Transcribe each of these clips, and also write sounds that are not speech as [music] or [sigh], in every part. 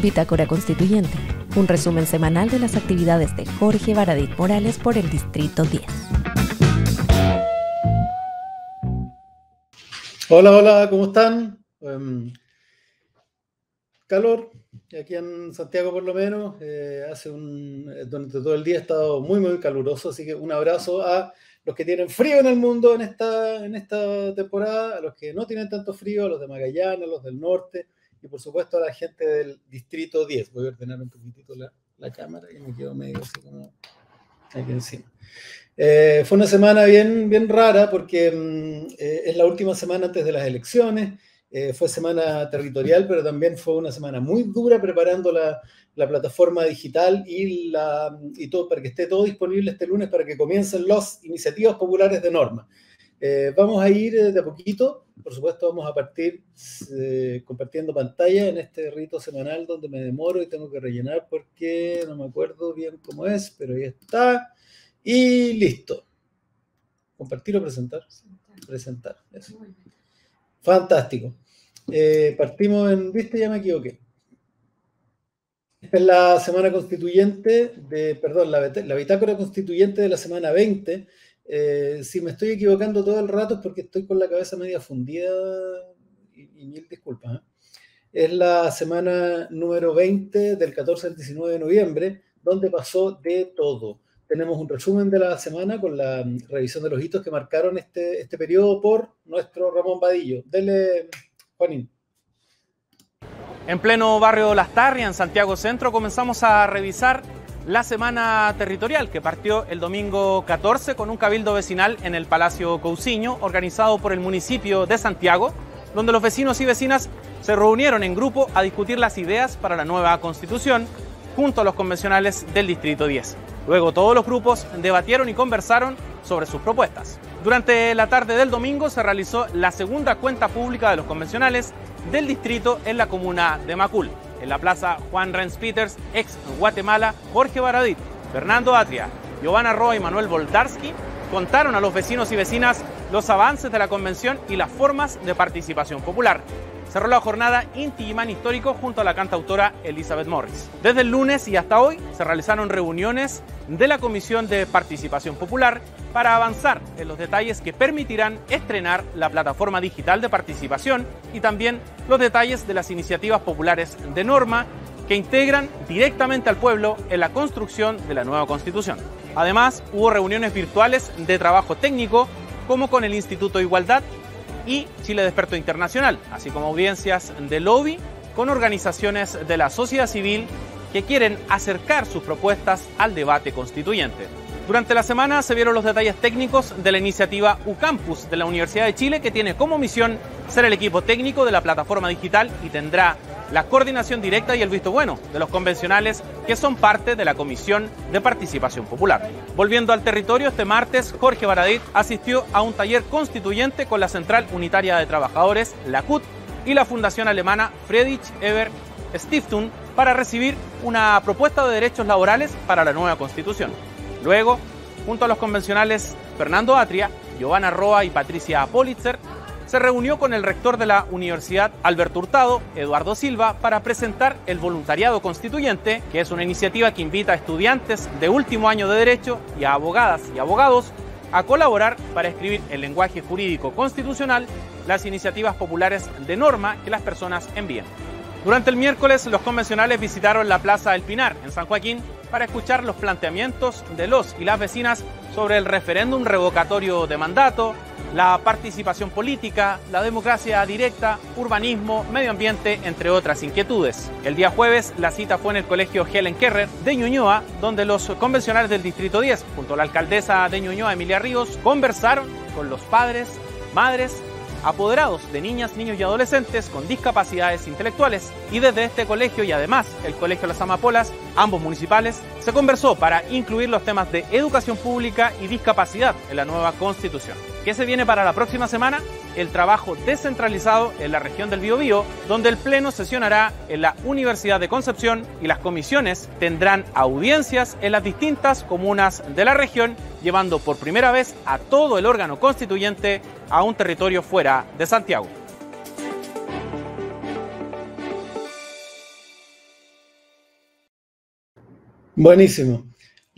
Bitácora Constituyente, un resumen semanal de las actividades de Jorge Baradit Morales por el Distrito 10. Hola, hola, ¿cómo están? Um, calor, aquí en Santiago por lo menos, eh, hace un, durante todo el día ha estado muy, muy caluroso, así que un abrazo a los que tienen frío en el mundo en esta, en esta temporada, a los que no tienen tanto frío, a los de Magallanes, a los del norte, y por supuesto a la gente del distrito 10. Voy a ordenar un poquitito la, la cámara y me quedo medio así como aquí encima. Eh, fue una semana bien, bien rara porque mm, eh, es la última semana antes de las elecciones. Eh, fue semana territorial, pero también fue una semana muy dura preparando la, la plataforma digital y, la, y todo para que esté todo disponible este lunes para que comiencen las iniciativas populares de norma. Eh, vamos a ir eh, de a poquito, por supuesto vamos a partir eh, compartiendo pantalla en este rito semanal donde me demoro y tengo que rellenar porque no me acuerdo bien cómo es, pero ahí está. Y listo. ¿Compartir o presentar? Presentar. Eso. Fantástico. partimos en, viste, ya me equivoqué. Esta es la semana constituyente de, perdón, la, la bitácora constituyente de la semana 20 eh, si me estoy equivocando todo el rato es porque estoy con la cabeza media fundida y, mil disculpas. ¿eh? Es la semana número 20 del 14 al 19 de noviembre, donde pasó de todo. Tenemos un resumen de la semana con la mm, revisión de los hitos que marcaron este, este periodo por nuestro Ramón Vadillo. Dele, Juanín. En pleno barrio Las Tarrias, en Santiago Centro, comenzamos a revisar la semana territorial que partió el domingo 14 con un cabildo vecinal en el Palacio Cousiño, organizado por el municipio de Santiago, donde los vecinos y vecinas se reunieron en grupo a discutir las ideas para la nueva constitución junto a los convencionales del Distrito 10. Luego todos los grupos debatieron y conversaron sobre sus propuestas. Durante la tarde del domingo se realizó la segunda cuenta pública de los convencionales del distrito en la comuna de Macul en la plaza Juan Renz Peters, ex Guatemala, Jorge Baradit, Fernando Atria, Giovanna Roa y Manuel Voltarsky contaron a los vecinos y vecinas los avances de la convención y las formas de participación popular cerró la jornada Inti Imán Histórico junto a la cantautora Elizabeth Morris. Desde el lunes y hasta hoy se realizaron reuniones de la Comisión de Participación Popular para avanzar en los detalles que permitirán estrenar la plataforma digital de participación y también los detalles de las iniciativas populares de norma que integran directamente al pueblo en la construcción de la nueva constitución. Además, hubo reuniones virtuales de trabajo técnico como con el Instituto Igualdad y Chile Desperto Internacional, así como audiencias de lobby con organizaciones de la sociedad civil que quieren acercar sus propuestas al debate constituyente. Durante la semana se vieron los detalles técnicos de la iniciativa UCampus de la Universidad de Chile que tiene como misión ser el equipo técnico de la plataforma digital y tendrá la coordinación directa y el visto bueno de los convencionales que son parte de la Comisión de Participación Popular. Volviendo al territorio, este martes Jorge Baradit asistió a un taller constituyente con la Central Unitaria de Trabajadores, la CUT, y la Fundación Alemana Friedrich Eber Stiftung para recibir una propuesta de derechos laborales para la nueva constitución. Luego, junto a los convencionales Fernando Atria, Giovanna Roa y Patricia Politzer, se reunió con el rector de la Universidad Alberto Hurtado, Eduardo Silva, para presentar el voluntariado constituyente, que es una iniciativa que invita a estudiantes de último año de Derecho y a abogadas y abogados a colaborar para escribir en lenguaje jurídico constitucional las iniciativas populares de norma que las personas envíen. Durante el miércoles, los convencionales visitaron la Plaza del Pinar, en San Joaquín, para escuchar los planteamientos de los y las vecinas sobre el referéndum revocatorio de mandato, la participación política, la democracia directa, urbanismo, medio ambiente, entre otras inquietudes. El día jueves la cita fue en el colegio Helen Kerrer de Ñuñoa, donde los convencionales del Distrito 10, junto a la alcaldesa de Ñuñoa, Emilia Ríos, conversaron con los padres, madres, apoderados de niñas, niños y adolescentes con discapacidades intelectuales. Y desde este colegio y además el Colegio Las Amapolas, ambos municipales, se conversó para incluir los temas de educación pública y discapacidad en la nueva constitución. ¿Qué se viene para la próxima semana? El trabajo descentralizado en la región del Biobío, donde el Pleno sesionará en la Universidad de Concepción y las comisiones tendrán audiencias en las distintas comunas de la región, llevando por primera vez a todo el órgano constituyente a un territorio fuera de Santiago. Buenísimo.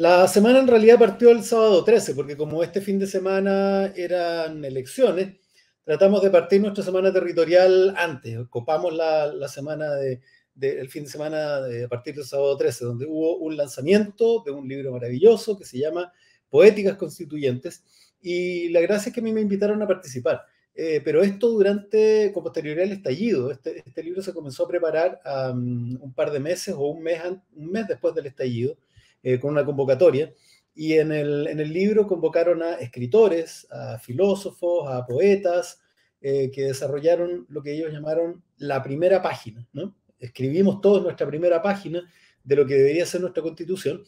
La semana en realidad partió el sábado 13, porque como este fin de semana eran elecciones, tratamos de partir nuestra semana territorial antes. Copamos la, semana de, el fin de semana a partir del sábado 13, donde hubo un lanzamiento de un libro maravilloso que se llama Poéticas Constituyentes. Y la gracia es que a mí me invitaron a participar. Eh, pero esto durante, con posterioridad al estallido. Este, este libro se comenzó a preparar un par de meses o un mes, un mes después del estallido, eh, con una convocatoria. Y en el, en el, libro convocaron a escritores, a filósofos, a poetas, eh, que desarrollaron lo que ellos llamaron la primera página. ¿no? Escribimos todos nuestra primera página de lo que debería ser nuestra constitución.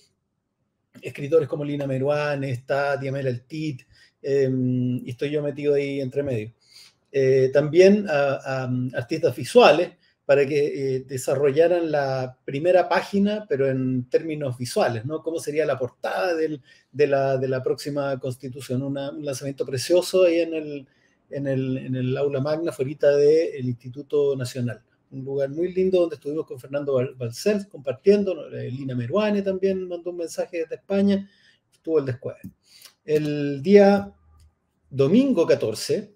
Escritores como Lina Meruane, está Diamela El Tit, Em, y estoy yo metido ahí entre medio. Eh, también a, artistas visuales para que eh, desarrollaran la primera página, pero en términos visuales, ¿no? ¿Cómo sería la portada de, la, próxima constitución? un lanzamiento precioso ahí en el, en el, aula magna, fuera del Instituto Nacional. Un lugar muy lindo donde estuvimos con Fernando Balcells compartiendo, eh, Lina Meruane también mandó un mensaje desde España, estuvo el después. El día domingo 14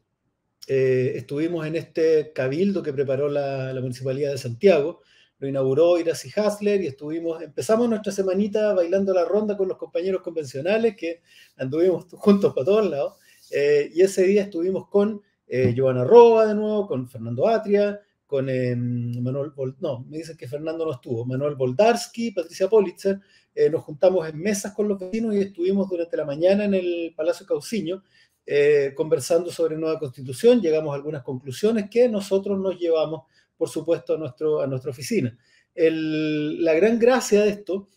eh, estuvimos en este cabildo que preparó la, Municipalidad de Santiago, lo inauguró Iracy Hasler y estuvimos, empezamos nuestra semanita bailando la ronda con los compañeros convencionales que anduvimos [laughs] juntos para todos lados. Eh, y ese día estuvimos con eh, Giovanna Roa de nuevo, con Fernando Atria, con em, Manuel, no, me dicen que Fernando no estuvo, Manuel Boldarsky, Patricia Politzer, eh, nos juntamos en mesas con los vecinos y estuvimos durante la mañana en el Palacio Cauciño eh, conversando sobre nueva constitución, llegamos a algunas conclusiones que nosotros nos llevamos, por supuesto, a, nuestro, a nuestra oficina. la gran gracia de esto,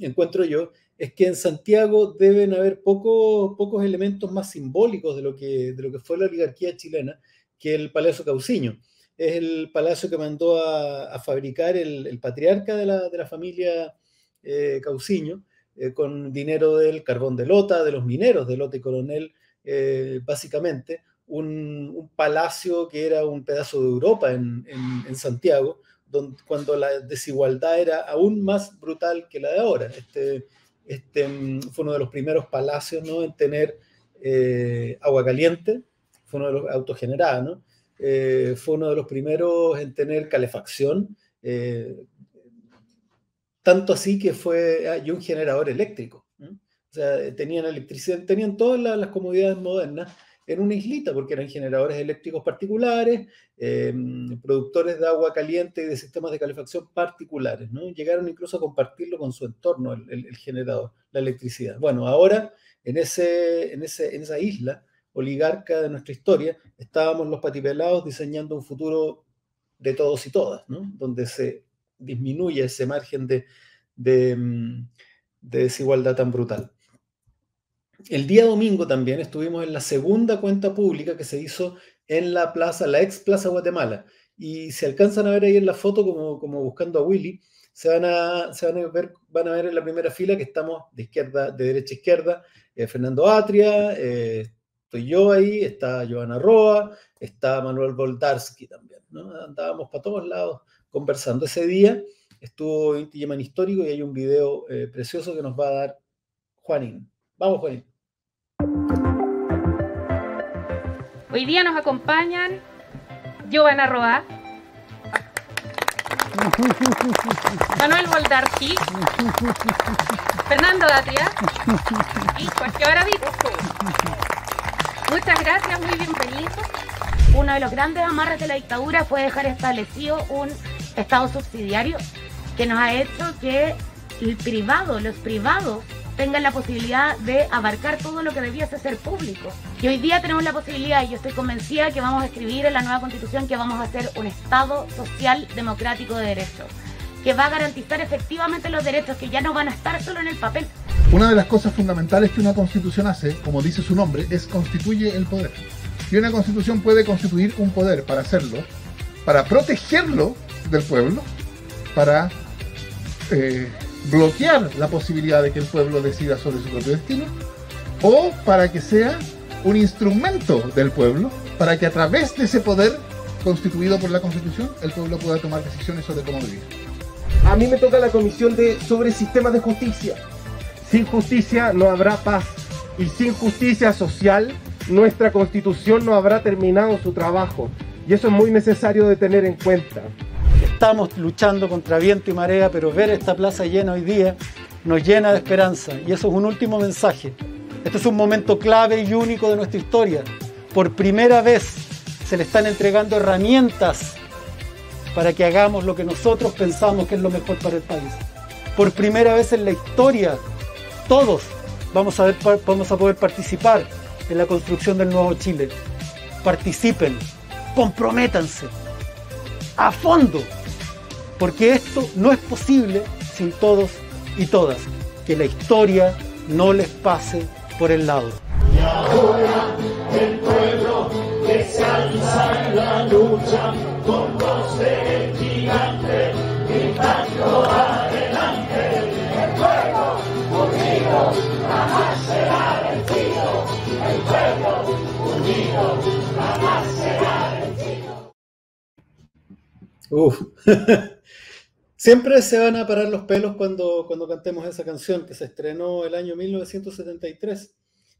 encuentro yo, es que en Santiago deben haber pocos elementos más simbólicos de lo, que, de lo que fue la oligarquía chilena que el Palacio Cauciño. Es el palacio que mandó a, fabricar el, patriarca de la, de la familia eh, Cauciño, eh, con dinero del carbón de Lota, de los mineros de Lota y Coronel, eh, básicamente, un, palacio que era un pedazo de Europa en, Santiago, donde, cuando la desigualdad era aún más brutal que la de ahora. Este, este fue uno de los primeros palacios ¿no? en tener agua caliente, fue uno de los autogenerados, fue uno de los primeros en tener calefacción, tanto así que fue hay un generador eléctrico. O sea, tenían electricidad, tenían todas las, comodidades modernas en una islita, porque eran generadores eléctricos particulares, em, productores de agua caliente y de sistemas de calefacción particulares, ¿no? Llegaron incluso a compartirlo con su entorno, el, generador, la electricidad. Bueno, ahora en, ese, en, ese, en esa isla oligarca de nuestra historia, estábamos los patipelados diseñando un futuro de todos y todas. Donde se disminuye ese margen de, de, desigualdad tan brutal. El día domingo también estuvimos en la segunda cuenta pública que se hizo en la plaza, la ex Plaza Guatemala. Y se alcanzan a ver ahí en la foto, como, buscando a Willy, se van a, ver, van a ver en la primera fila que estamos de izquierda, de derecha a izquierda, eh, Fernando Atria, eh, estoy yo ahí, está Joana Roa, está Manuel Voldarsky también. ¿no? Andábamos para todos lados conversando. Ese día estuvo Inti Yeman Histórico y hay un video eh, precioso que nos va a dar Juanín. Vamos, Juanín. Hoy día nos acompañan Giovanna Roa, Manuel Voldarqui, Fernando Datria y Jorge Baradito. Muchas gracias, muy bienvenidos. Uno de los grandes amarres de la dictadura fue dejar establecido un Estado subsidiario que nos ha hecho que el privado, los privados, tengan la posibilidad de abarcar todo lo que debiese ser público. Y hoy día tenemos la posibilidad, y yo estoy convencida que vamos a escribir en la nueva constitución que vamos a hacer un Estado social democrático de derechos, que va a garantizar efectivamente los derechos que ya no van a estar solo en el papel. Una de las cosas fundamentales que una constitución hace, como dice su nombre, es constituye el poder. Y una constitución puede constituir un poder para hacerlo, para protegerlo del pueblo para eh, bloquear la posibilidad de que el pueblo decida sobre su propio destino o para que sea un instrumento del pueblo para que a través de ese poder constituido por la Constitución el pueblo pueda tomar decisiones sobre cómo vivir. A mí me toca la comisión de sobre sistemas de justicia. Sin justicia no habrá paz y sin justicia social nuestra constitución no habrá terminado su trabajo. Y eso es muy necesario de tener en cuenta. Estamos luchando contra viento y marea, pero ver esta plaza llena hoy día nos llena de esperanza. Y eso es un último mensaje. Este es un momento clave y único de nuestra historia. Por primera vez se le están entregando herramientas para que hagamos lo que nosotros pensamos que es lo mejor para el país. Por primera vez en la historia, todos vamos a, ver, vamos a poder participar en la construcción del nuevo Chile. Participen, comprométanse a fondo, porque esto no es posible sin todos y todas. Que la historia no les pase por el lado. Y ahora el pueblo que se alza en la lucha con voz de gigante, gritando adelante. El pueblo unido jamás será vencido. El pueblo unido jamás será vencido. Uf. [laughs] Siempre se van a parar los pelos cuando, cuando cantemos esa canción que se estrenó el año 1973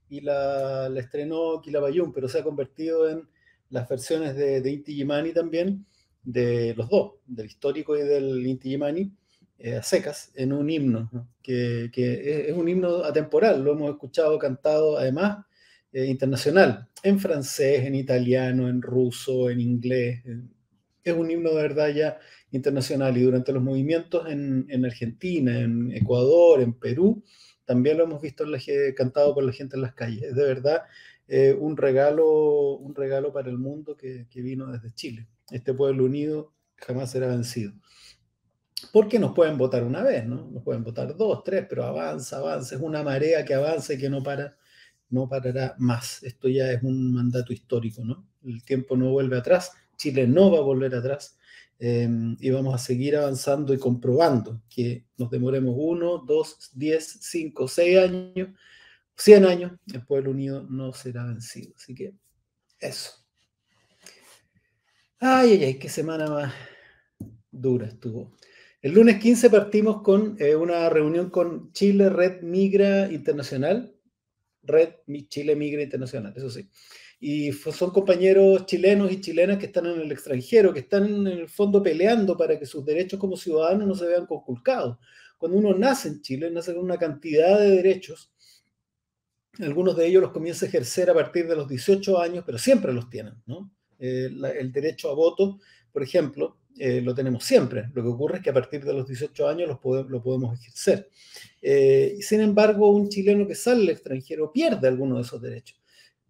y la, la estrenó Kilabayún, pero se ha convertido en las versiones de, de Inti Gimani también, de los dos, del histórico y del Inti Gimani, eh, a secas, en un himno, que, que, es un himno atemporal, lo hemos escuchado cantado además eh, internacional, en francés, en italiano, en ruso, en inglés. Es un himno de verdad ya internacional y durante los movimientos en, en Argentina, en Ecuador, en Perú, también lo hemos visto en la, cantado por la gente en las calles. Es de verdad eh, un, regalo, un regalo para el mundo que, que, vino desde Chile. Este pueblo unido jamás será vencido. Porque nos pueden votar una vez, ¿no? Nos pueden votar dos, tres, pero avanza, avanza. Es una marea que avanza y que no para, no parará más. Esto ya es un mandato histórico, ¿no? El tiempo no vuelve atrás. Chile no va a volver atrás eh, y vamos a seguir avanzando y comprobando que nos demoremos uno, dos, diez, cinco, seis años, cien años, el pueblo unido no será vencido. Así que eso. Ay, ay, ay, qué semana más dura estuvo. El lunes 15 partimos con eh, una reunión con Chile Red Migra Internacional. Red Chile Migra Internacional, eso sí y son compañeros chilenos y chilenas que están en el extranjero, que están en el fondo peleando para que sus derechos como ciudadanos no se vean conculcados. Cuando uno nace en Chile, nace con una cantidad de derechos, algunos de ellos los comienza a ejercer a partir de los 18 años, pero siempre los tienen, ¿no? Eh, el derecho a voto, por ejemplo, eh, lo tenemos siempre. Lo que ocurre es que a partir de los 18 años los pode lo podemos ejercer. Eh, sin embargo, un chileno que sale al extranjero pierde algunos de esos derechos.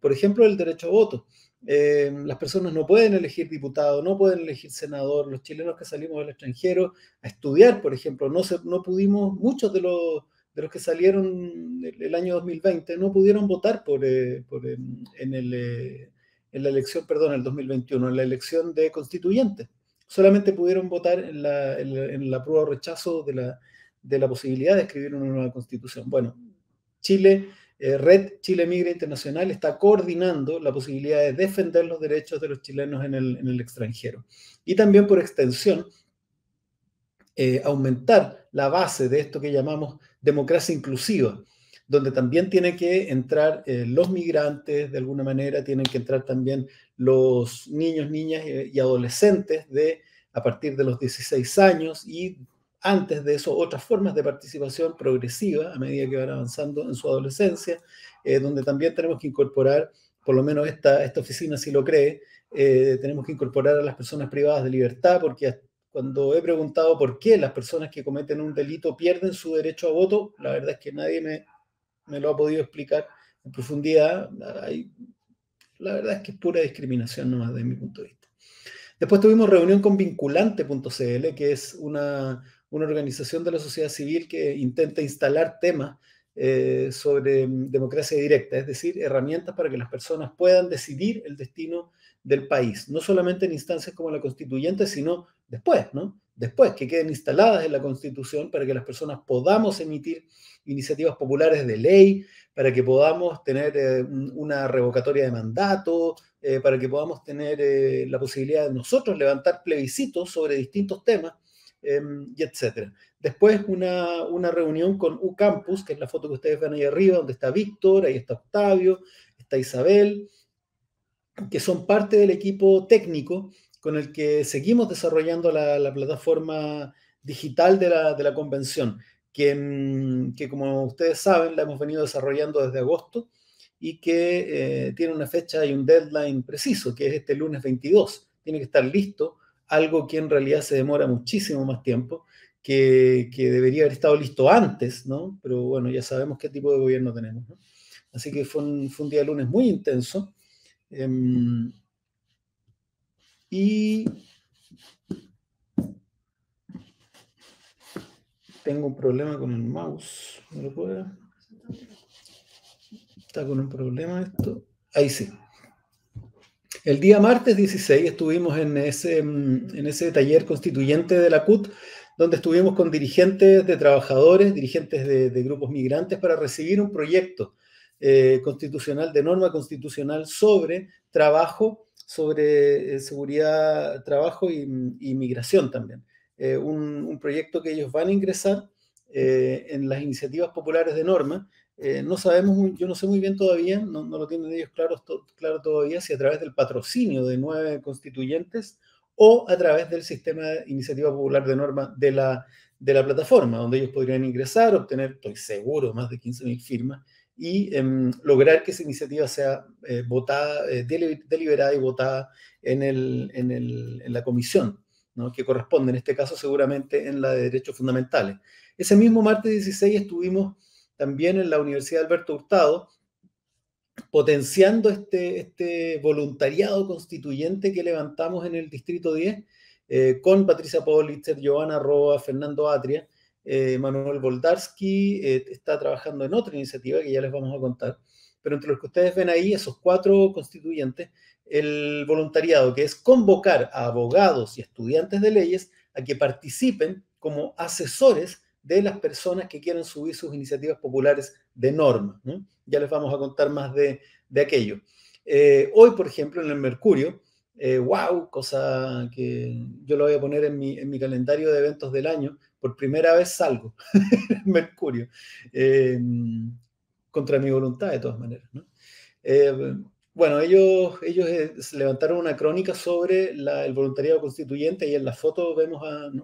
Por ejemplo, el derecho a voto. Eh, las personas no pueden elegir diputado, no pueden elegir senador. Los chilenos que salimos del extranjero a estudiar, por ejemplo, no, no pudimos, muchos de los, de los que salieron el, el año 2020 no pudieron votar por, eh, por en, en, el, eh, en, la elección, perdón, el 2021, en la elección de constituyentes. Solamente pudieron votar en la, en la, en prueba o rechazo de la, de la posibilidad de escribir una nueva constitución. Bueno, Chile eh, Red Chile Migra Internacional está coordinando la posibilidad de defender los derechos de los chilenos en el, extranjero. Y también por extensión, eh, aumentar la base de esto que llamamos democracia inclusiva, donde también tienen que entrar eh, los migrantes, de alguna manera, tienen que entrar también los niños, niñas y adolescentes de a partir de los 16 años y antes de eso otras formas de participación progresiva a medida que van avanzando en su adolescencia, eh, donde también tenemos que incorporar, por lo menos esta, esta oficina si lo cree, eh, tenemos que incorporar a las personas privadas de libertad, porque cuando he preguntado por qué las personas que cometen un delito pierden su derecho a voto, la verdad es que nadie me, me lo ha podido explicar en profundidad. La verdad es que es pura discriminación nomás desde mi punto de vista. Después tuvimos reunión con vinculante.cl, que es una, una organización de la sociedad civil que intenta instalar temas eh, sobre mm, democracia directa, es decir, herramientas para que las personas puedan decidir el destino del país, no solamente en instancias como la constituyente, sino después, ¿no? Después, que queden instaladas en la constitución para que las personas podamos emitir iniciativas populares de ley, para que podamos tener eh, una revocatoria de mandato, eh, para que podamos tener la posibilidad de nosotros levantar plebiscitos sobre distintos temas em, y etcétera. Después una, una reunión con UCampus, que es la foto que ustedes ven ahí arriba, donde está Víctor, ahí está Octavio, está Isabel, que son parte del equipo técnico con el que seguimos desarrollando la, plataforma digital de la, de la convención, que, mm, que, como ustedes saben la hemos venido desarrollando desde agosto y que eh, tiene una fecha y un deadline preciso, que es este lunes 22. Tiene que estar listo, algo que en realidad se demora muchísimo más tiempo, que, que debería haber estado listo antes, ¿no? Pero bueno, ya sabemos qué tipo de gobierno tenemos, ¿no? Así que fue un, fue un día lunes muy intenso. Em, y tengo un problema con el mouse. ¿No lo puedo? Está con un problema esto. Ahí sí. El día martes 16 estuvimos en ese, en ese taller constituyente de la CUT, donde estuvimos con dirigentes de trabajadores, dirigentes de, de grupos migrantes, para recibir un proyecto eh, constitucional, de norma constitucional sobre trabajo, sobre eh, seguridad, trabajo y, migración también. Eh, un, proyecto que ellos van a ingresar en las iniciativas populares de norma. No sabemos, yo no sé muy bien todavía, no, lo tienen ellos claro, claro todavía, si a través del patrocinio de nueve constituyentes o a través del sistema de iniciativa popular de norma de la, de la plataforma, donde ellos podrían ingresar, obtener, estoy seguro, más de 15.000 firmas y em, lograr que esa iniciativa sea eh, votada, eh, deliberada y votada en, el, en, el, en la comisión, ¿no? que corresponde en este caso seguramente en la de Derechos Fundamentales. Ese mismo martes 16 estuvimos también en la Universidad Alberto Hurtado potenciando este, este voluntariado constituyente que levantamos en el Distrito 10 eh, con Patricia Politzer, Giovanna Roa, Fernando Atria, eh, Manuel Boldarsky eh, está trabajando en otra iniciativa que ya les vamos a contar. Pero entre los que ustedes ven ahí, esos cuatro constituyentes, el voluntariado, que es convocar a abogados y estudiantes de leyes a que participen como asesores de las personas que quieren subir sus iniciativas populares de norma. Ya les vamos a contar más de, aquello. Eh, hoy, por ejemplo, en el Mercurio, wow, cosa que yo lo voy a poner en mi, en mi calendario de eventos del año, por primera vez salgo, [laughs] Mercurio, eh, contra mi voluntad de todas maneras. Eh, bueno, ellos, ellos eh, levantaron una crónica sobre el voluntariado constituyente y en la foto vemos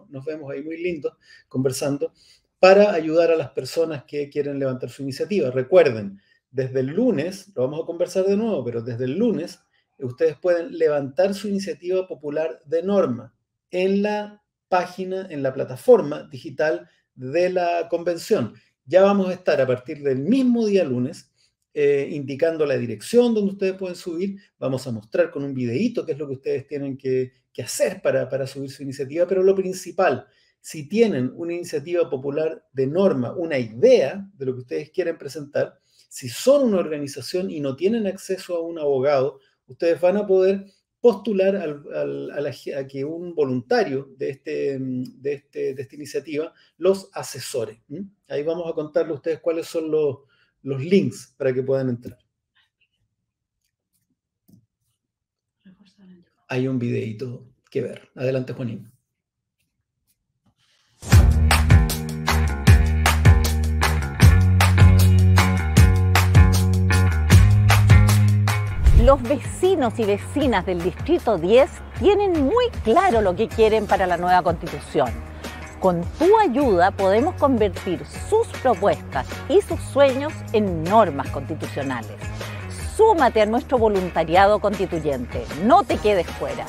nos vemos ahí muy lindos conversando para ayudar a las personas que quieren levantar su iniciativa. Recuerden, desde el lunes, lo vamos a conversar de nuevo, pero desde el lunes ustedes pueden levantar su iniciativa popular de norma en la página, en la plataforma digital de la convención. Ya vamos a estar a partir del mismo día lunes eh, indicando la dirección donde ustedes pueden subir. Vamos a mostrar con un videíto qué es lo que ustedes tienen que, hacer para, subir su iniciativa, pero lo principal, si tienen una iniciativa popular de norma, una idea de lo que ustedes quieren presentar, si son una organización y no tienen acceso a un abogado, ustedes van a poder postular a, que un voluntario de, este, de, este, de esta iniciativa los asesore. Ahí vamos a contarle a ustedes cuáles son los, los links para que puedan entrar. Hay un videito que ver. Adelante, Juanín. los vecinos y vecinas del Distrito 10 tienen muy claro lo que quieren para la nueva constitución. Con tu ayuda podemos convertir sus propuestas y sus sueños en normas constitucionales. Súmate a nuestro voluntariado constituyente, no te quedes fuera.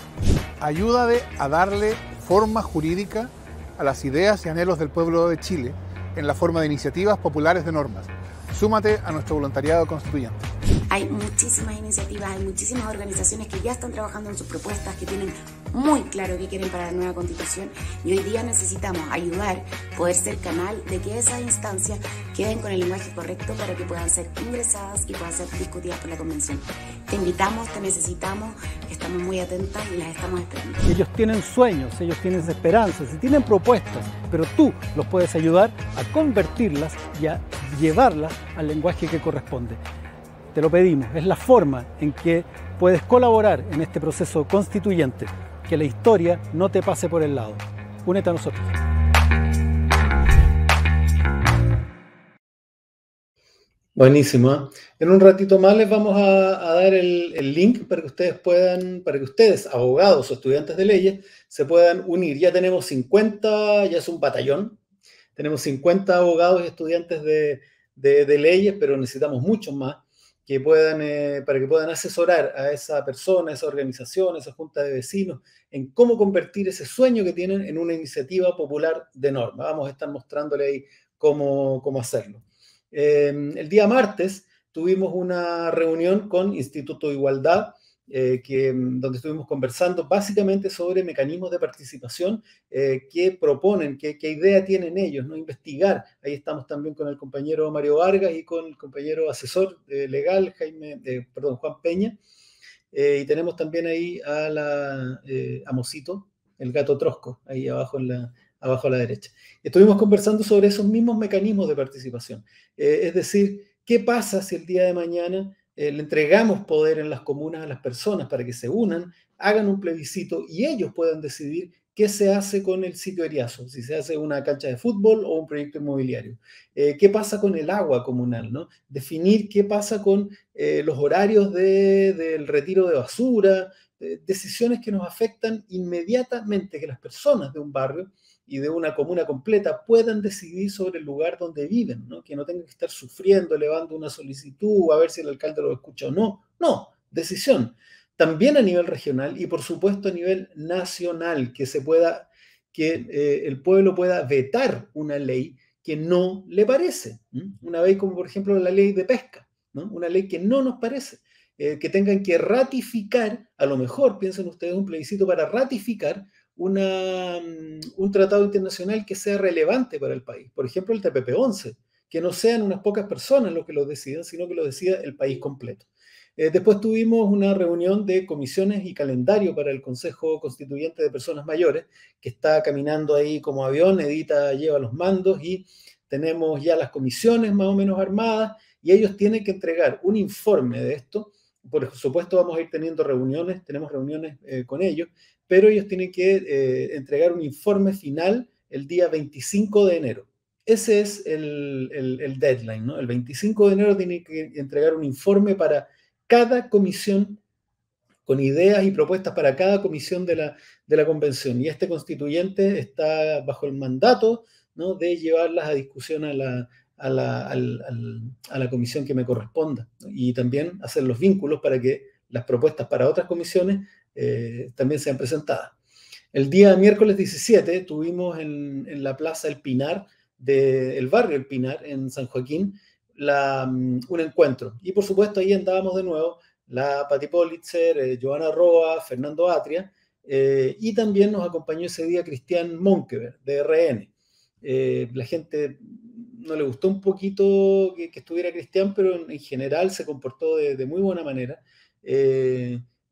Ayúdate a darle forma jurídica a las ideas y anhelos del pueblo de Chile en la forma de iniciativas populares de normas. Súmate a nuestro voluntariado constituyente. Hay muchísimas iniciativas, hay muchísimas organizaciones que ya están trabajando en sus propuestas, que tienen muy claro qué quieren para la nueva constitución y hoy día necesitamos ayudar, poder ser canal de que esas instancias queden con el lenguaje correcto para que puedan ser ingresadas y puedan ser discutidas por la convención. Te invitamos, te necesitamos, estamos muy atentas y las estamos esperando. Ellos tienen sueños, ellos tienen esperanzas y tienen propuestas, pero tú los puedes ayudar a convertirlas y a llevarlas al lenguaje que corresponde te lo pedimos, es la forma en que puedes colaborar en este proceso constituyente, que la historia no te pase por el lado. únete a nosotros. Buenísimo. ¿eh? En un ratito más les vamos a, dar el, link para que ustedes puedan, para que ustedes, abogados o estudiantes de leyes, se puedan unir. Ya tenemos 50, ya es un batallón. Tenemos 50 abogados y estudiantes de leyes, pero necesitamos muchos más que puedan, eh, para que puedan asesorar a esa persona, a esa organización, a esa junta de vecinos, en cómo convertir ese sueño que tienen en una iniciativa popular de norma. Vamos a estar mostrándole ahí cómo, cómo hacerlo. Eh, el día martes tuvimos una reunión con Instituto de Igualdad, eh, que, donde estuvimos conversando básicamente sobre mecanismos de participación eh, que proponen, qué idea tienen ellos, ¿no? investigar. Ahí estamos también con el compañero Mario Vargas y con el compañero asesor eh, legal, Jaime, perdón, Juan Peña. y tenemos también ahí a, la, a Mosito, el gato Trosco, ahí abajo, en la, abajo a la derecha. Estuvimos conversando sobre esos mismos mecanismos de participación. es decir, ¿qué pasa si el día de mañana eh, le entregamos poder en las comunas a las personas para que se unan, hagan un plebiscito y ellos puedan decidir qué se hace con el sitio Eriazo, si se hace una cancha de fútbol o un proyecto inmobiliario. Eh, ¿Qué pasa con el agua comunal? ¿no? Definir qué pasa con eh, los horarios de, del retiro de basura, decisiones que nos afectan inmediatamente, que las personas de un barrio y de una comuna completa puedan decidir sobre el lugar donde viven, ¿no? que no tengan que estar sufriendo, elevando una solicitud, a ver si el alcalde lo escucha o no. No, decisión. También a nivel regional y por supuesto a nivel nacional, que se pueda, que eh, el pueblo pueda vetar una ley que no le parece. Una ley como por ejemplo la ley de pesca, una ley que no nos parece. Eh, que tengan que ratificar, a lo mejor piensen ustedes un plebiscito para ratificar mm, un tratado internacional que sea relevante para el país. Por ejemplo, el TPP-11, que no sean unas pocas personas los que lo decidan, sino que lo decida el país completo. Eh, después tuvimos una reunión de comisiones y calendario para el Consejo Constituyente de Personas Mayores, que está caminando ahí como avión, Edita lleva los mandos y tenemos ya las comisiones más o menos armadas y ellos tienen que entregar un informe de esto. Por supuesto vamos a ir teniendo reuniones, tenemos reuniones eh, con ellos, pero ellos tienen que eh, entregar un informe final el día 25 de enero. Ese es el, deadline, ¿no? El 25 de enero tienen que entregar un informe para cada comisión, con ideas y propuestas para cada comisión de la, de la convención. Y este constituyente está bajo el mandato ¿no? de llevarlas a discusión a la, a la, a la comisión que me corresponda y también hacer los vínculos para que las propuestas para otras comisiones eh, también se han presentado. El día miércoles 17 tuvimos en, la Plaza El Pinar, del barrio El Pinar, en San Joaquín, mm, un encuentro. Y por supuesto ahí andábamos de nuevo la Pati Politzer, eh, Joana Roa, Fernando Atria, eh, y también nos acompañó ese día Cristian Monkever, de RN. la gente no le gustó un poquito que, estuviera Cristian, pero en, general se comportó de, muy buena manera.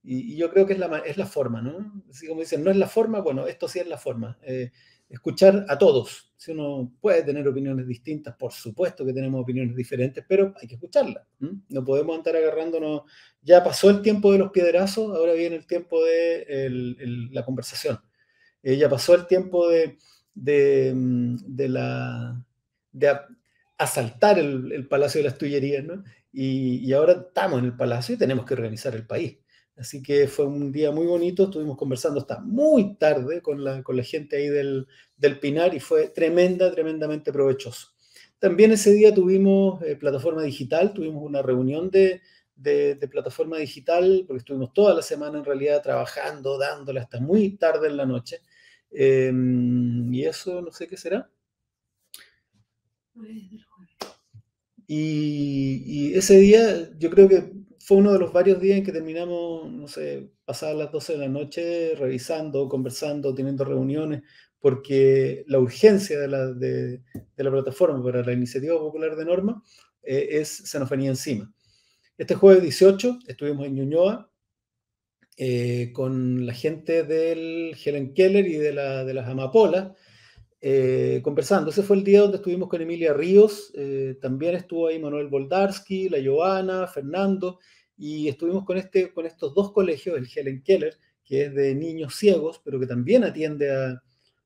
Y, yo creo que es la, es la forma, ¿no? Así como dicen, no es la forma, bueno, esto sí es la forma. Eh, escuchar a todos. Si uno puede tener opiniones distintas, por supuesto que tenemos opiniones diferentes, pero hay que escucharlas. No podemos andar agarrándonos. Ya pasó el tiempo de los piedrazos, ahora viene el tiempo de el, la conversación. Eh, ya pasó el tiempo de, de, mm, de la, de asaltar el, el, Palacio de las Tullerías, ¿no? Y, y ahora estamos en el Palacio y tenemos que organizar el país. Así que fue un día muy bonito, estuvimos conversando hasta muy tarde con la, con la gente ahí del, del, Pinar y fue tremenda, tremendamente provechoso. También ese día tuvimos eh, plataforma digital, tuvimos una reunión de, de, de, plataforma digital, porque estuvimos toda la semana en realidad trabajando, dándole hasta muy tarde en la noche. Eh, y eso no sé qué será. Y, y ese día yo creo que fue uno de los varios días en que terminamos, no sé, pasadas las 12 de la noche, revisando, conversando, teniendo reuniones, porque la urgencia de la, de, de la plataforma para la iniciativa popular de norma eh, es, se nos venía encima. Este jueves 18 estuvimos en Ñuñoa eh, con la gente del Helen Keller y de, la, de las Amapolas, eh, conversando. Ese fue el día donde estuvimos con Emilia Ríos, eh, también estuvo ahí Manuel Boldarsky, la Giovanna, Fernando, y estuvimos con, este, con estos dos colegios, el Helen Keller, que es de niños ciegos, pero que también atiende a,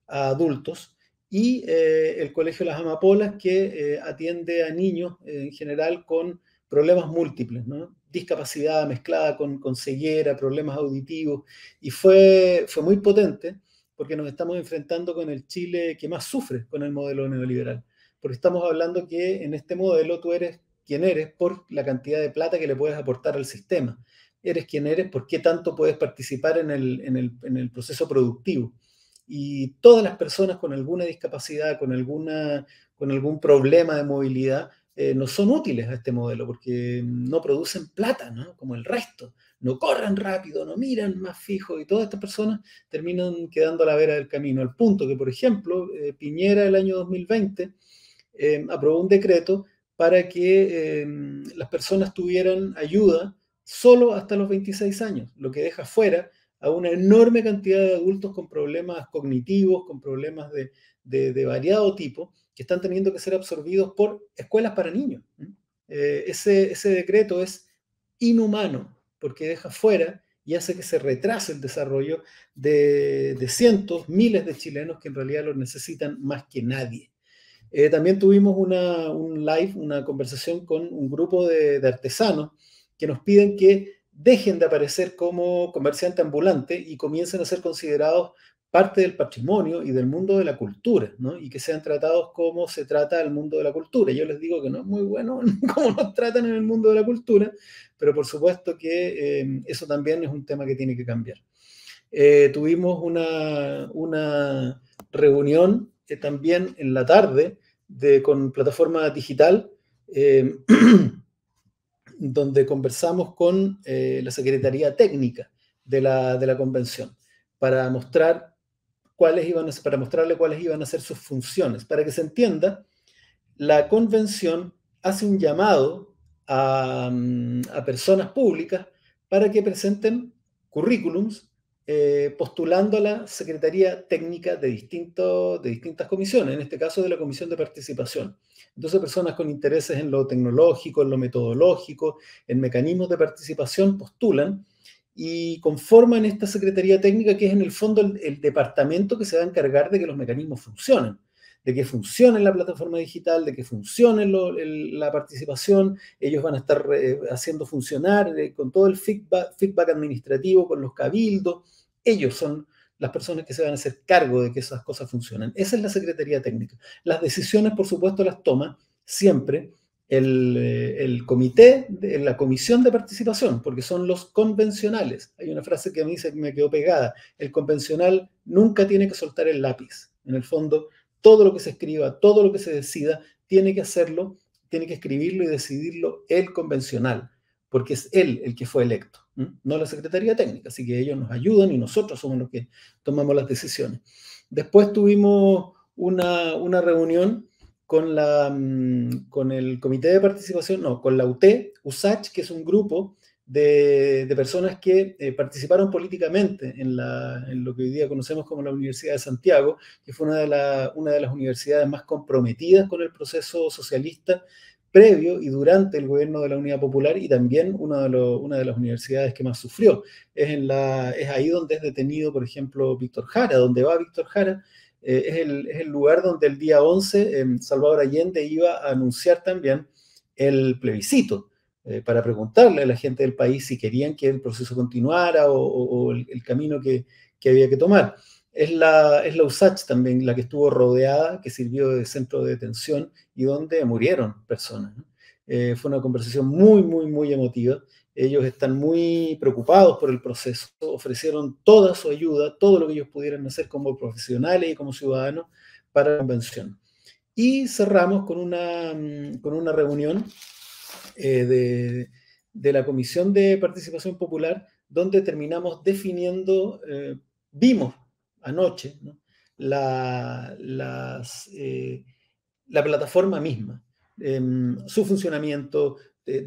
adultos, y eh, el Colegio Las Amapolas, que eh, atiende a niños en general con problemas múltiples, ¿no? discapacidad mezclada con, con, ceguera, problemas auditivos, y fue, fue muy potente porque nos estamos enfrentando con el Chile que más sufre con el modelo neoliberal, porque estamos hablando que en este modelo tú eres quien eres por la cantidad de plata que le puedes aportar al sistema, eres quien eres por qué tanto puedes participar en el, en el, en el proceso productivo y todas las personas con alguna discapacidad, con, alguna, con algún problema de movilidad, eh, no son útiles a este modelo porque no producen plata, ¿no? Como el resto. No corren rápido, no miran más fijo y todas estas personas terminan quedando a la vera del camino. Al punto que, por ejemplo, eh, Piñera el año 2020 eh, aprobó un decreto para que las personas tuvieran ayuda solo hasta los 26 años, lo que deja fuera a una enorme cantidad de adultos con problemas cognitivos, con problemas de, variado tipo, que están teniendo que ser absorbidos por escuelas para niños. Eh, ese, decreto es inhumano porque deja fuera y hace que se retrase el desarrollo de, cientos, miles de chilenos que en realidad lo necesitan más que nadie. Eh, también tuvimos una, un live, una conversación con un grupo de, artesanos que nos piden que dejen de aparecer como comerciante ambulante y comiencen a ser considerados parte del patrimonio y del mundo de la cultura, ¿no? Y que sean tratados como se trata el mundo de la cultura. Yo les digo que no es muy bueno [laughs] cómo nos tratan en el mundo de la cultura, pero por supuesto que eh, eso también es un tema que tiene que cambiar. Eh, tuvimos una, una reunión también en la tarde con plataforma digital [clears throat] donde conversamos con eh, la Secretaría Técnica de la, de la convención para mostrar cuáles iban a, para mostrarle cuáles iban a ser sus funciones. Para que se entienda, la convención hace un llamado a, mm, a personas públicas para que presenten currículums eh, postulando la Secretaría Técnica de, distinto, de distintas comisiones, en este caso de la Comisión de Participación. Entonces, personas con intereses en lo tecnológico, en lo metodológico, en mecanismos de participación, postulan y conforman esta Secretaría Técnica, que es en el fondo el, departamento que se va a encargar de que los mecanismos funcionen de que funcione la plataforma digital, de que funcione la participación, ellos van a estar eh, haciendo funcionar eh, con todo el feedback, administrativo, con los cabildos, ellos son las personas que se van a hacer cargo de que esas cosas funcionen. Esa es la Secretaría Técnica. Las decisiones, por supuesto, las toma siempre el, eh, comité, la comisión de participación, porque son los convencionales. Hay una frase que a mí se me quedó pegada. El convencional nunca tiene que soltar el lápiz. En el fondo, todo lo que se escriba, todo lo que se decida, tiene que hacerlo, tiene que escribirlo y decidirlo el convencional, porque es él el que fue electo, no la Secretaría Técnica. Así que ellos nos ayudan y nosotros somos los que tomamos las decisiones. Después tuvimos una, una reunión con, la, mm, con el Comité de Participación, no, con la UT, USACH, que es un grupo de, personas que eh, participaron políticamente en, lo que hoy día conocemos como la Universidad de Santiago, que fue una de, una de las universidades más comprometidas con el proceso socialista previo y durante el gobierno de la Unidad Popular y también una de, las universidades que más sufrió. Es, en la, es ahí donde es detenido, por ejemplo, Víctor Jara, donde va Víctor Jara, eh, es, el, lugar donde el día 11 Salvador Allende iba a anunciar también el plebiscito. Eh, para preguntarle a la gente del país si querían que el proceso continuara o, el, camino que, había que tomar. Es la, es USACH también la que estuvo rodeada, que sirvió de centro de detención y donde murieron personas. Eh, fue una conversación muy, muy, muy emotiva. Ellos están muy preocupados por el proceso, ofrecieron toda su ayuda, todo lo que ellos pudieran hacer como profesionales y como ciudadanos para la convención. Y cerramos con una, mm, con una reunión eh, de, la Comisión de Participación Popular, donde terminamos definiendo, eh, vimos anoche la, eh, la plataforma misma, em, su funcionamiento,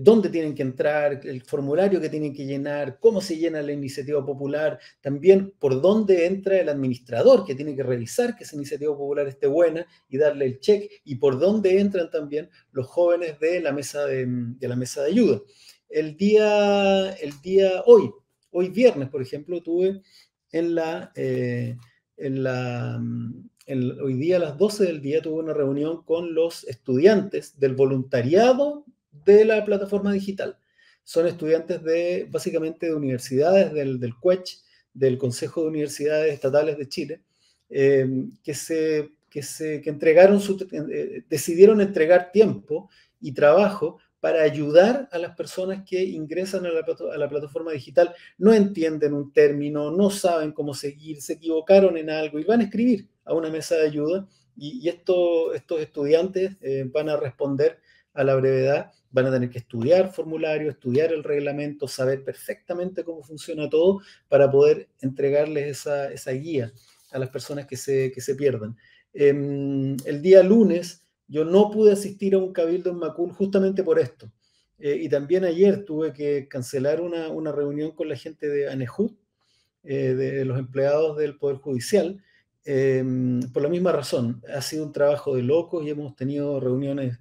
dónde tienen que entrar, el formulario que tienen que llenar, cómo se llena la iniciativa popular, también por dónde entra el administrador que tiene que revisar que esa iniciativa popular esté buena y darle el check, y por dónde entran también los jóvenes de la mesa de, la mesa de ayuda. El día, el día hoy, hoy viernes, por ejemplo, tuve en la, eh, en la, hoy día a las 12 del día tuve una reunión con los estudiantes del voluntariado de la plataforma digital. Son estudiantes de básicamente de universidades, del, del CUECH, del Consejo de Universidades Estatales de Chile, eh, que, se, que, se, que entregaron su, eh, decidieron entregar tiempo y trabajo para ayudar a las personas que ingresan a la, a la, plataforma digital, no entienden un término, no saben cómo seguir, se equivocaron en algo y van a escribir a una mesa de ayuda y, y esto, estos estudiantes eh, van a responder a la brevedad, van a tener que estudiar formulario, estudiar el reglamento, saber perfectamente cómo funciona todo para poder entregarles esa, esa guía a las personas que se, que se pierdan. Eh, el día lunes yo no pude asistir a un cabildo en Macul justamente por esto. Eh, y también ayer tuve que cancelar una, una reunión con la gente de ANEJUT, eh, de los empleados del Poder Judicial, eh, por la misma razón. Ha sido un trabajo de locos y hemos tenido reuniones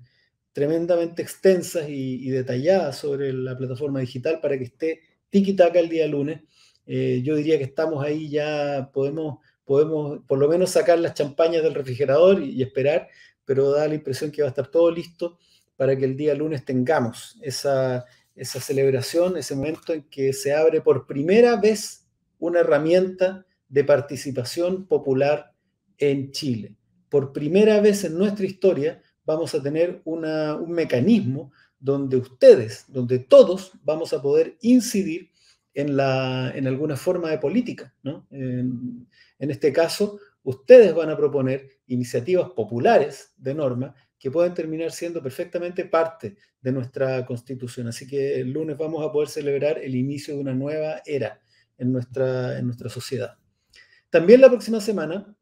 tremendamente extensas y, y detalladas sobre la plataforma digital para que esté tiki-taka el día lunes. Eh, yo diría que estamos ahí ya, podemos, podemos por lo menos sacar las champañas del refrigerador y, y esperar pero da la impresión que va a estar todo listo para que el día lunes tengamos esa, esa celebración, ese momento en que se abre por primera vez una herramienta de participación popular en Chile. Por primera vez en nuestra historia vamos a tener un mecanismo donde ustedes, donde todos vamos a poder incidir en, la, en alguna forma de política. ¿no? En, en este caso, ustedes van a proponer iniciativas populares de norma que pueden terminar siendo perfectamente parte de nuestra constitución. Así que el lunes vamos a poder celebrar el inicio de una nueva era en nuestra, en nuestra sociedad. También la próxima semana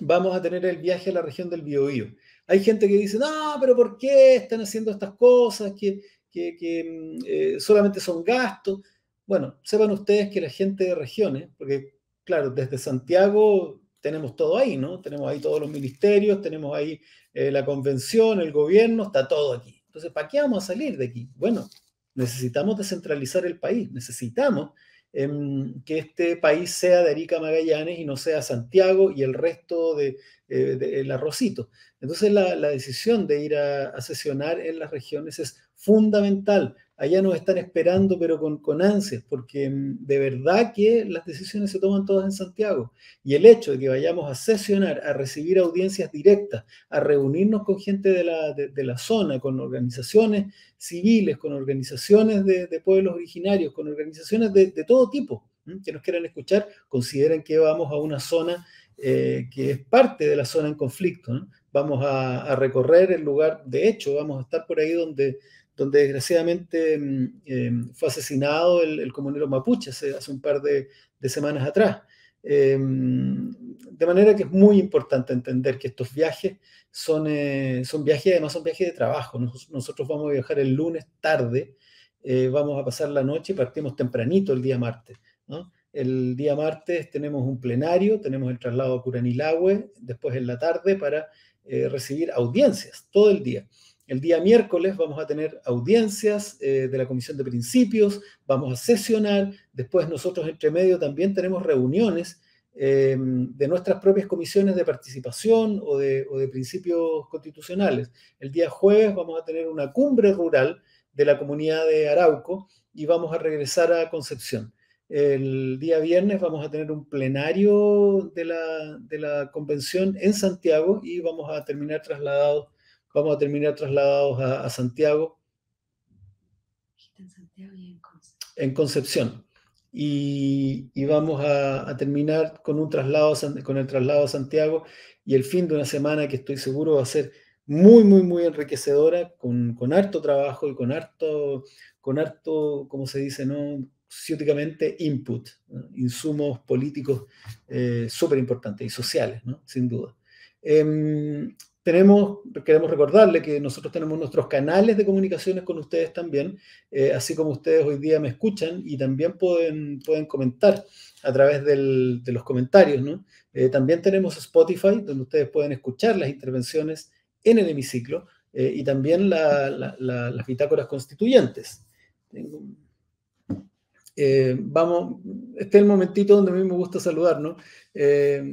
vamos a tener el viaje a la región del Biobío. Hay gente que dice, no, pero ¿por qué están haciendo estas cosas que, que, que eh, solamente son gastos? Bueno, sepan ustedes que la gente de regiones, porque claro, desde Santiago tenemos todo ahí, ¿no? Tenemos ahí todos los ministerios, tenemos ahí eh, la convención, el gobierno, está todo aquí. Entonces, ¿para qué vamos a salir de aquí? Bueno, necesitamos descentralizar el país, necesitamos que este país sea de Arica Magallanes y no sea Santiago y el resto del de, de arrocito. Entonces, la, la, decisión de ir a, a en las regiones es fundamental allá nos están esperando, pero con, con, ansias, porque mm, de verdad que las decisiones se toman todas en Santiago. Y el hecho de que vayamos a sesionar, a recibir audiencias directas, a reunirnos con gente de la, de, la zona, con organizaciones civiles, con organizaciones de, pueblos originarios, con organizaciones de, todo tipo que nos quieran escuchar, consideren que vamos a una zona eh, que es parte de la zona en conflicto. Vamos a recorrer el lugar, de hecho, vamos a estar por ahí donde donde desgraciadamente eh, fue asesinado el, comunero mapuche hace, un par de, semanas atrás. Eh, de manera que es muy importante entender que estos viajes son, eh, son viajes, además son viajes de trabajo. Nos, nosotros vamos a viajar el lunes tarde, eh, vamos a pasar la noche y partimos tempranito el día martes. El día martes tenemos un plenario, tenemos el traslado a Curanilagüe, después en la tarde para eh, recibir audiencias todo el día. El día miércoles vamos a tener audiencias eh, de la Comisión de Principios, vamos a sesionar, después nosotros entre medio también tenemos reuniones eh, de nuestras propias comisiones de participación o de, o de, principios constitucionales. El día jueves vamos a tener una cumbre rural de la comunidad de Arauco y vamos a regresar a Concepción. El día viernes vamos a tener un plenario de la, de la convención en Santiago y vamos a terminar trasladados vamos a terminar trasladados a, a Santiago. En Santiago y en Concepción. En Concepción. Y, y vamos a, a, terminar con un traslado, con el traslado a Santiago y el fin de una semana que estoy seguro va a ser muy, muy, muy enriquecedora, con, con harto trabajo y con harto, con harto, como se dice, ¿no? ciúticamente input, ¿no? insumos políticos eh, súper importantes y sociales, ¿no? sin duda. Eh, tenemos, queremos recordarle que nosotros tenemos nuestros canales de comunicaciones con ustedes también, eh, así como ustedes hoy día me escuchan y también pueden, pueden comentar a través de los comentarios. ¿no? Eh, también tenemos Spotify, donde ustedes pueden escuchar las intervenciones en el hemiciclo eh, y también la, la, la, las bitácoras constituyentes. Vamos, este es el momentito donde a mí me gusta saludar, ¿no?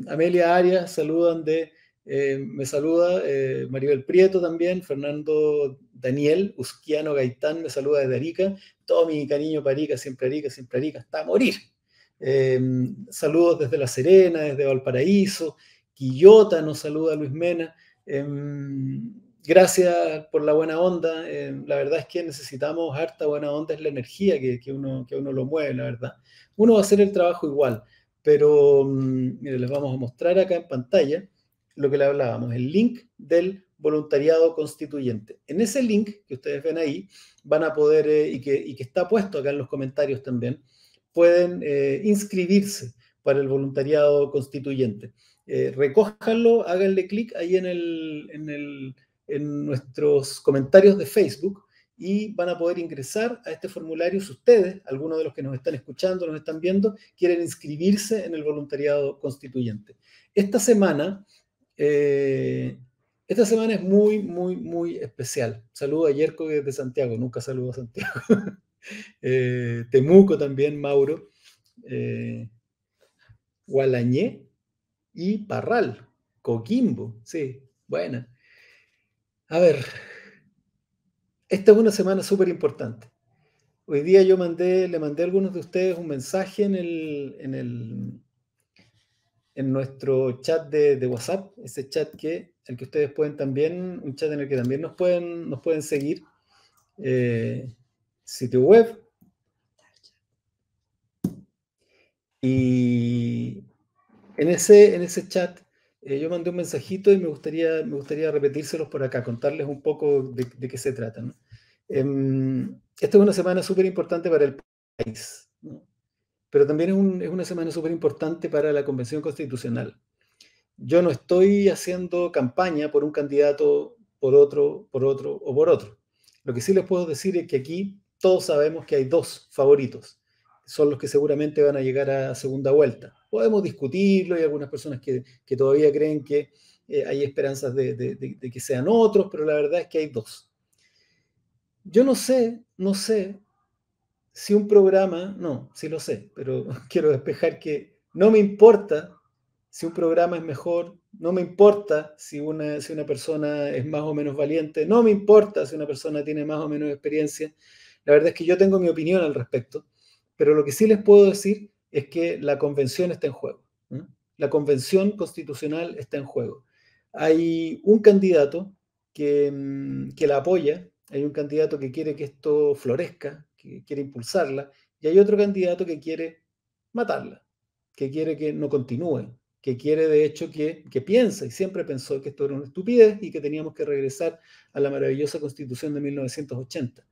Amelia Arias, saludan de, eh, me saluda Maribel Prieto también, Fernando Daniel, Usquiano Gaitán, me saluda desde Arica, todo mi cariño para Arica, siempre Arica, siempre Arica, hasta morir. saludos desde La Serena, desde Valparaíso, Quillota nos saluda Luis Mena. Gracias por la buena onda. La verdad es que necesitamos harta buena onda, es la energía que, uno, que uno lo mueve, la verdad. Uno va a hacer el trabajo igual, pero mm, les vamos a mostrar acá en pantalla lo que le hablábamos, el link del voluntariado constituyente. En ese link que ustedes ven ahí, van a poder, eh, y, que, que, está puesto acá en los comentarios también, pueden eh, inscribirse para el voluntariado constituyente. Eh, recójanlo, háganle clic ahí en, el, en, nuestros comentarios de Facebook y van a poder ingresar a este formulario si ustedes, algunos de los que nos están escuchando, nos están viendo, quieren inscribirse en el voluntariado constituyente. Esta semana, eh, esta semana es muy, muy, muy especial. Saludo a Yerko desde Santiago, nunca saludo a Santiago. [laughs] Eh, Temuco también, Mauro. Gualañé, y Parral, Coquimbo, sí, buena. A ver, esta es una semana súper importante. Hoy día yo mandé, le mandé a algunos de ustedes un mensaje en el, en el, en nuestro chat de, WhatsApp, ese chat que, el que ustedes pueden también, un chat en el que también nos pueden, nos pueden seguir. Eh, sitio web. Y en ese, en ese chat eh, yo mandé un mensajito y me gustaría, me gustaría repetírselos por acá, contarles un poco de, qué se trata. Em, esta es una semana súper importante para el país, pero también es, una semana súper importante para la Convención Constitucional. Yo no estoy haciendo campaña por un candidato, por otro, por otro o por otro. Lo que sí les puedo decir es que aquí todos sabemos que hay dos favoritos. Son los que seguramente van a llegar a segunda vuelta podemos discutirlo, hay algunas personas que, todavía creen que eh, hay esperanzas de, que sean otros, pero la verdad es que hay dos. Yo no sé, no sé si un programa, no, sí lo sé, pero [laughs] quiero despejar que no me importa si un programa es mejor, no me importa si una, si una persona es más o menos valiente, no me importa si una persona tiene más o menos experiencia. La verdad es que yo tengo mi opinión al respecto, pero lo que sí les puedo decir es que la convención está en juego. La convención constitucional está en juego. Hay un candidato que, mm, que, la apoya, hay un candidato que quiere que esto florezca, quiere impulsarla, y hay otro candidato que quiere matarla, que quiere que no continúe, que quiere de hecho que, que piensa y siempre pensó que esto era una estupidez y que teníamos que regresar a la maravillosa constitución de 1980.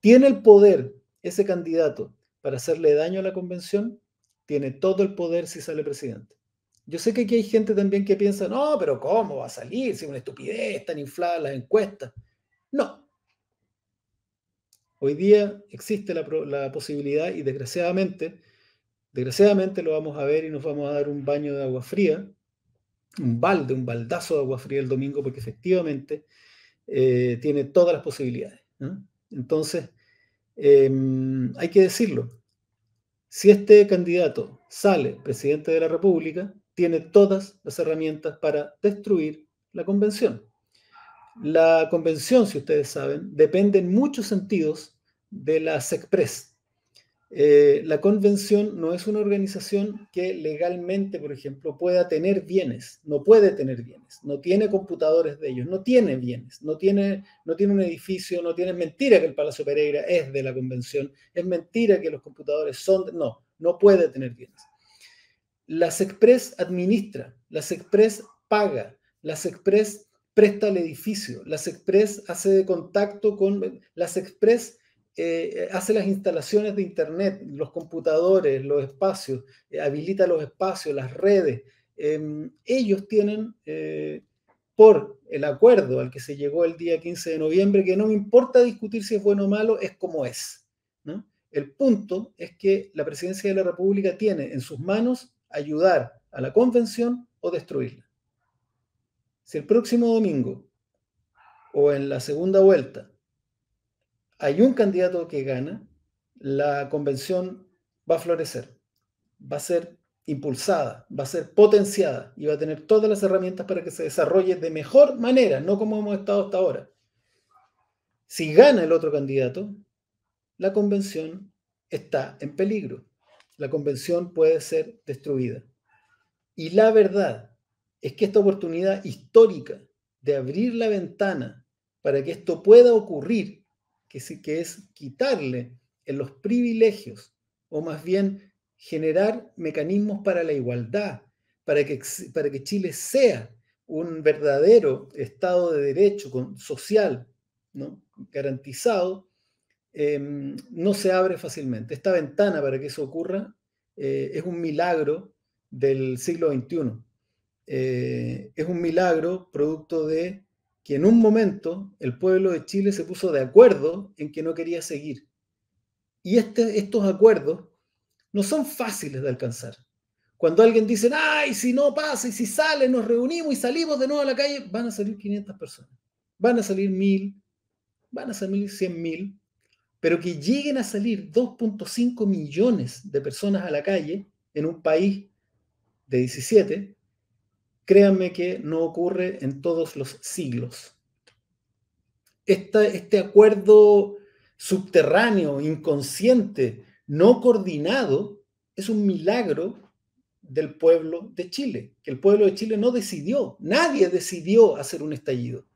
¿Tiene el poder ese candidato para hacerle daño a la convención? tiene todo el poder si sale presidente. Yo sé que aquí hay gente también que piensa, no, pero ¿cómo va a salir? Si es una estupidez, están infladas las encuestas. No. Hoy día existe la, posibilidad y desgraciadamente, desgraciadamente lo vamos a ver y nos vamos a dar un baño de agua fría, un balde, un baldazo de agua fría el domingo, porque efectivamente eh, tiene todas las posibilidades. Entonces, em, hay que decirlo, si este candidato sale presidente de la República, tiene todas las herramientas para destruir la convención. La convención, si ustedes saben, depende en muchos sentidos de la SECPRES, eh, la convención no es una organización que legalmente, por ejemplo, pueda tener bienes, no puede tener bienes, no tiene computadores de ellos, no tiene bienes, no tiene, no tiene un edificio, no tiene, mentira que el Palacio Pereira es de la convención, es mentira que los computadores son, no, no puede tener bienes. La SECPRES administra, la SECPRES paga, la SECPRES presta el edificio, la SECPRES hace de contacto con, la SECPRES eh, hace las instalaciones de Internet, los computadores, los espacios, eh, habilita los espacios, las redes. Em, ellos tienen, eh, por el acuerdo al que se llegó el día 15 de noviembre, que no me importa discutir si es bueno o malo, es como es. El punto es que la presidencia de la República tiene en sus manos ayudar a la convención o destruirla. Si el próximo domingo o en la segunda vuelta hay un candidato que gana, la convención va a florecer, va a ser impulsada, va a ser potenciada y va a tener todas las herramientas para que se desarrolle de mejor manera, no como hemos estado hasta ahora. Si gana el otro candidato, la convención está en peligro. La convención puede ser destruida. Y la verdad es que esta oportunidad histórica de abrir la ventana para que esto pueda ocurrir, que, que es quitarle los privilegios, o más bien generar mecanismos para la igualdad, para que, para que Chile sea un verdadero Estado de Derecho social, ¿no? garantizado, em, no se abre fácilmente. Esta ventana para que eso ocurra eh, es un milagro del siglo XXI. Eh, es un milagro producto de que en un momento el pueblo de Chile se puso de acuerdo en que no quería seguir. Y este, estos acuerdos no son fáciles de alcanzar. Cuando alguien dice, ay, si no pasa y si sale, nos reunimos y salimos de nuevo a la calle, van a salir 500 personas, van a salir 1000, van a salir 100.000, pero que lleguen a salir 2.5 millones de personas a la calle en un país de 17, créanme que no ocurre en todos los siglos. este acuerdo subterráneo, inconsciente, no coordinado, es un milagro del pueblo de Chile, que el pueblo de Chile no decidió, nadie decidió hacer un estallido.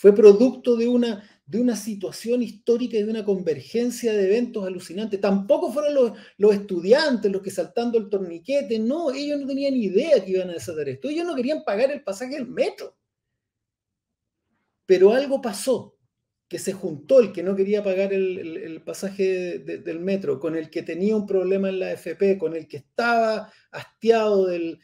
Fue producto de una, de una situación histórica y de una convergencia de eventos alucinantes. Tampoco fueron los, los estudiantes los que saltando el torniquete, no, ellos no tenían idea que iban a desatar esto, ellos no querían pagar el pasaje del metro. Pero algo pasó, que se juntó el que no quería pagar el, pasaje del metro, con el que tenía un problema en la FP, con el que estaba hastiado del,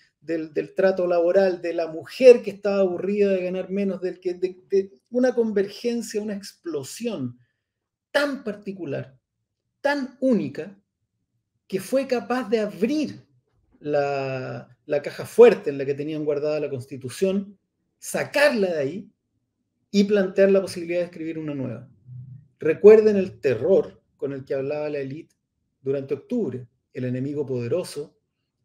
trato laboral, de la mujer que estaba aburrida de ganar menos, del que, de, una convergencia, una explosión tan particular, tan única, que fue capaz de abrir la, la caja fuerte en la que tenían guardada la Constitución, sacarla de ahí y plantear la posibilidad de escribir una nueva. Recuerden el terror con el que hablaba la élite durante octubre. El enemigo poderoso,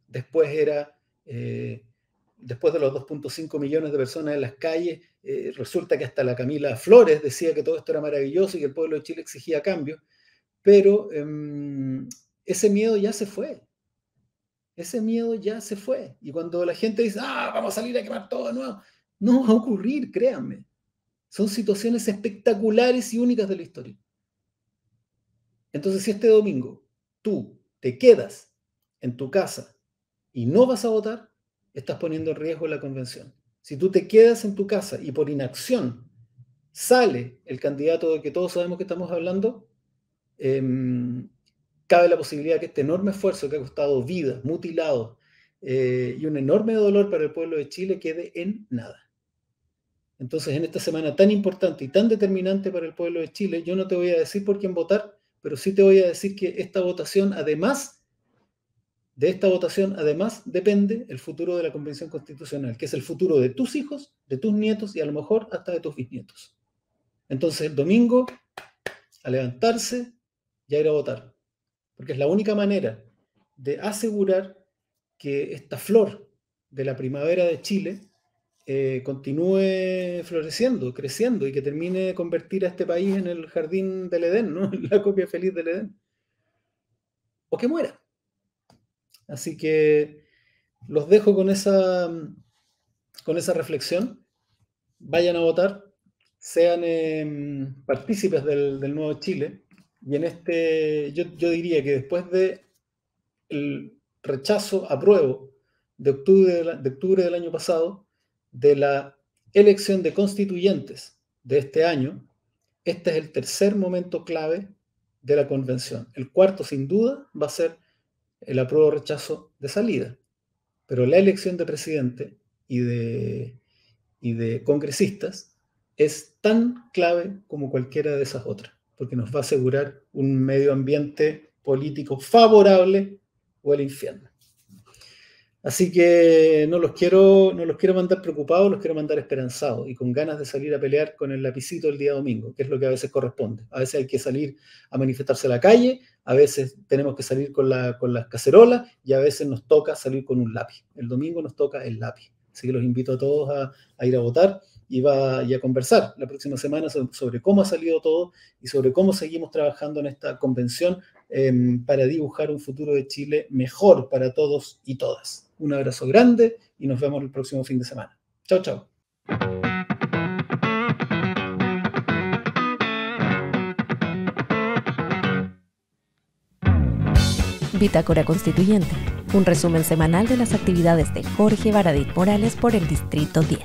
después era, eh, después de los 2.5 millones de personas en las calles, eh, resulta que hasta la Camila Flores decía que todo esto era maravilloso y que el pueblo de Chile exigía cambios, pero em, ese miedo ya se fue. Ese miedo ya se fue. Y cuando la gente dice, ah, vamos a salir a quemar todo de nuevo, no va a ocurrir, créanme. Son situaciones espectaculares y únicas de la historia. Entonces, si este domingo tú te quedas en tu casa y no vas a votar, estás poniendo en riesgo la convención. Si tú te quedas en tu casa y por inacción sale el candidato de que todos sabemos que estamos hablando, em, cabe la posibilidad que este enorme esfuerzo que ha costado vidas, mutilados eh, y un enorme dolor para el pueblo de Chile quede en nada. Entonces, en esta semana tan importante y tan determinante para el pueblo de Chile, yo no te voy a decir por quién votar, pero sí te voy a decir que esta votación, además, de esta votación, además, depende el futuro de la Convención Constitucional, que es el futuro de tus hijos, de tus nietos y a lo mejor hasta de tus bisnietos. Entonces, el domingo, a levantarse y a ir a votar, porque es la única manera de asegurar que esta flor de la primavera de Chile eh, continúe floreciendo, creciendo y que termine de convertir a este país en el jardín del Edén, ¿no? [laughs] la copia feliz del Edén. O que muera. Así que los dejo con esa, con esa reflexión. Vayan a votar, sean em, partícipes del, nuevo Chile. Y en este, yo, yo diría que después de rechazo apruebo de octubre, de octubre del año pasado, de la elección de constituyentes de este año, este es el tercer momento clave de la convención. El cuarto, sin duda, va a ser el apruebo rechazo de salida. Pero la elección de presidente y de, y de congresistas es tan clave como cualquiera de esas otras, porque nos va a asegurar un medio ambiente político favorable o el infierno. Así que no los quiero, no los quiero mandar preocupados, los quiero mandar esperanzados y con ganas de salir a pelear con el lapicito el día domingo, que es lo que a veces corresponde. A veces hay que salir a manifestarse a la calle, a veces tenemos que salir con, la, con las cacerolas y a veces nos toca salir con un lápiz. El domingo nos toca el lápiz. Así que los invito a todos a, ir a votar y, va, a conversar la próxima semana sobre, cómo ha salido todo y sobre cómo seguimos trabajando en esta convención em, para dibujar un futuro de Chile mejor para todos y todas. Un abrazo grande y nos vemos el próximo fin de semana. Chao, chao. Bitácora Constituyente, un resumen semanal de las actividades de Jorge Baradit Morales por el Distrito 10.